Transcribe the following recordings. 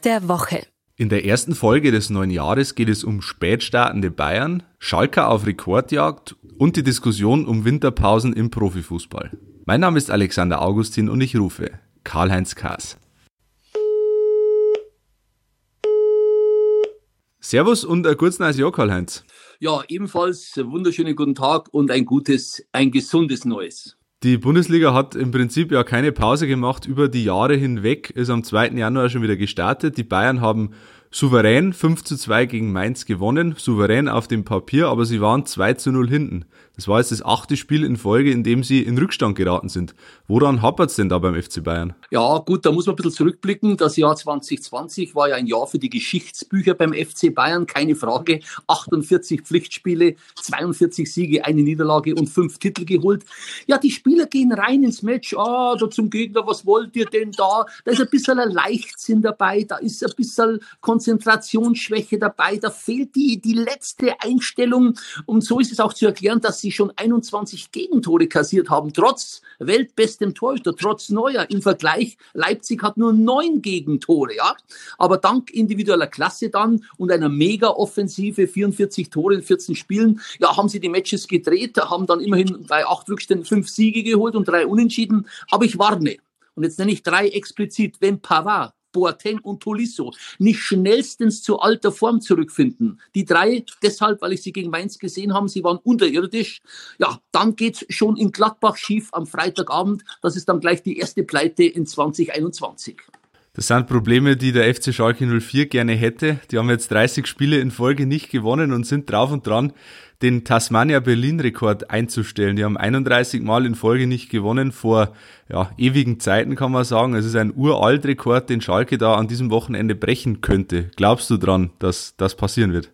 News der Woche. In der ersten Folge des neuen Jahres geht es um spätstartende Bayern, Schalker auf Rekordjagd und die Diskussion um Winterpausen im Profifußball. Mein Name ist Alexander Augustin und ich rufe Karl-Heinz Kaas. Servus und ein gutes neues Jahr, Karl-Heinz. Ja, ebenfalls wunderschönen guten Tag und ein gutes, ein gesundes Neues. Die Bundesliga hat im Prinzip ja keine Pause gemacht über die Jahre hinweg, ist am 2. Januar schon wieder gestartet. Die Bayern haben souverän 5 zu 2 gegen Mainz gewonnen, souverän auf dem Papier, aber sie waren 2 zu 0 hinten. Das war jetzt das achte Spiel in Folge, in dem sie in Rückstand geraten sind. Woran hapert es denn da beim FC Bayern? Ja, gut, da muss man ein bisschen zurückblicken. Das Jahr 2020 war ja ein Jahr für die Geschichtsbücher beim FC Bayern, keine Frage. 48 Pflichtspiele, 42 Siege, eine Niederlage und fünf Titel geholt. Ja, die Spieler gehen rein ins Match. Ah, da zum Gegner, was wollt ihr denn da? Da ist ein bisschen ein Leichtsinn dabei, da ist ein bisschen Konzentrationsschwäche dabei, da fehlt die, die letzte Einstellung. Und so ist es auch zu erklären, dass sie schon 21 Gegentore kassiert haben, trotz weltbestem Torhüter, trotz Neuer. Im Vergleich, Leipzig hat nur neun Gegentore, ja. Aber dank individueller Klasse dann und einer Mega-Offensive, 44 Tore in 14 Spielen, ja, haben sie die Matches gedreht, haben dann immerhin bei acht Rückständen fünf Siege geholt und drei Unentschieden. Aber ich warne. Und jetzt nenne ich drei explizit. Wenn Pavard Boateng und Tolisso nicht schnellstens zu alter Form zurückfinden. Die drei, deshalb, weil ich sie gegen Mainz gesehen habe, sie waren unterirdisch. Ja, dann geht's schon in Gladbach schief am Freitagabend. Das ist dann gleich die erste Pleite in 2021. Das sind Probleme, die der FC Schalke 04 gerne hätte. Die haben jetzt 30 Spiele in Folge nicht gewonnen und sind drauf und dran, den Tasmania Berlin Rekord einzustellen. Die haben 31 Mal in Folge nicht gewonnen vor ja, ewigen Zeiten kann man sagen. Es ist ein uralt Rekord, den Schalke da an diesem Wochenende brechen könnte. Glaubst du dran, dass das passieren wird?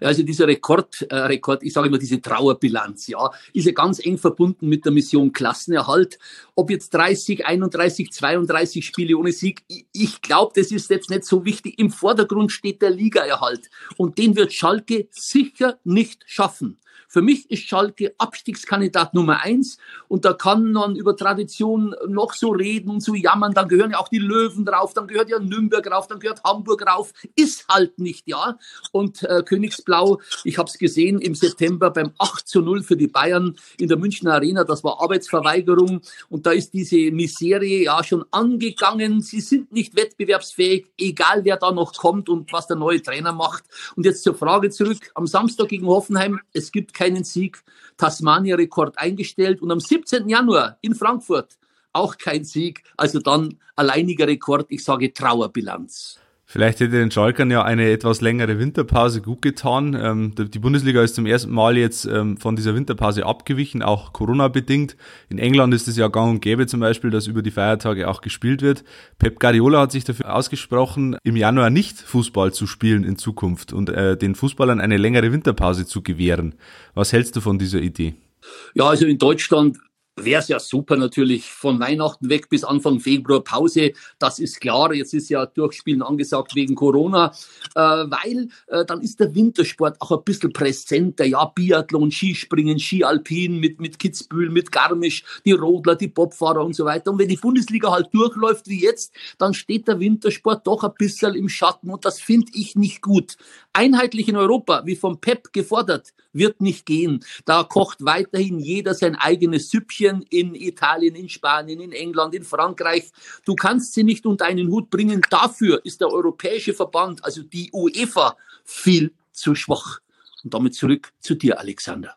Also dieser Rekord, äh, Rekord, ich sage immer diese Trauerbilanz, ja, ist ja ganz eng verbunden mit der Mission Klassenerhalt. Ob jetzt 30, 31, 32 Spiele ohne Sieg, ich, ich glaube, das ist jetzt nicht so wichtig. Im Vordergrund steht der Ligaerhalt und den wird Schalke sicher nicht schaffen. Für mich ist Schalke Abstiegskandidat Nummer eins und da kann man über Tradition noch so reden und so jammern. Dann gehören ja auch die Löwen drauf, dann gehört ja Nürnberg rauf, dann gehört Hamburg rauf. Ist halt nicht, ja. Und äh, Königsblau, ich habe es gesehen im September beim 8 zu 0 für die Bayern in der Münchner Arena. Das war Arbeitsverweigerung und da ist diese Miserie ja schon angegangen. Sie sind nicht wettbewerbsfähig, egal wer da noch kommt und was der neue Trainer macht. Und jetzt zur Frage zurück. Am Samstag gegen Hoffenheim, es gibt keinen Sieg. Tasmania-Rekord eingestellt und am 17. Januar in Frankfurt auch kein Sieg. Also dann alleiniger Rekord, ich sage Trauerbilanz. Vielleicht hätte den Schalkern ja eine etwas längere Winterpause gut getan. Ähm, die Bundesliga ist zum ersten Mal jetzt ähm, von dieser Winterpause abgewichen, auch Corona-bedingt. In England ist es ja gang und gäbe zum Beispiel, dass über die Feiertage auch gespielt wird. Pep Guardiola hat sich dafür ausgesprochen, im Januar nicht Fußball zu spielen in Zukunft und äh, den Fußballern eine längere Winterpause zu gewähren. Was hältst du von dieser Idee? Ja, also in Deutschland wäre es ja super natürlich von Weihnachten weg bis Anfang Februar Pause. Das ist klar. Jetzt ist ja Durchspielen angesagt wegen Corona, äh, weil äh, dann ist der Wintersport auch ein bisschen präsenter. Ja, Biathlon, Skispringen, Skialpin mit, mit Kitzbühel, mit Garmisch, die Rodler, die Bobfahrer und so weiter. Und wenn die Bundesliga halt durchläuft wie jetzt, dann steht der Wintersport doch ein bisschen im Schatten und das finde ich nicht gut. Einheitlich in Europa, wie vom PEP gefordert, wird nicht gehen. Da kocht weiterhin jeder sein eigenes Süppchen in Italien, in Spanien, in England, in Frankreich. Du kannst sie nicht unter einen Hut bringen. Dafür ist der Europäische Verband, also die UEFA, viel zu schwach. Und damit zurück zu dir, Alexander.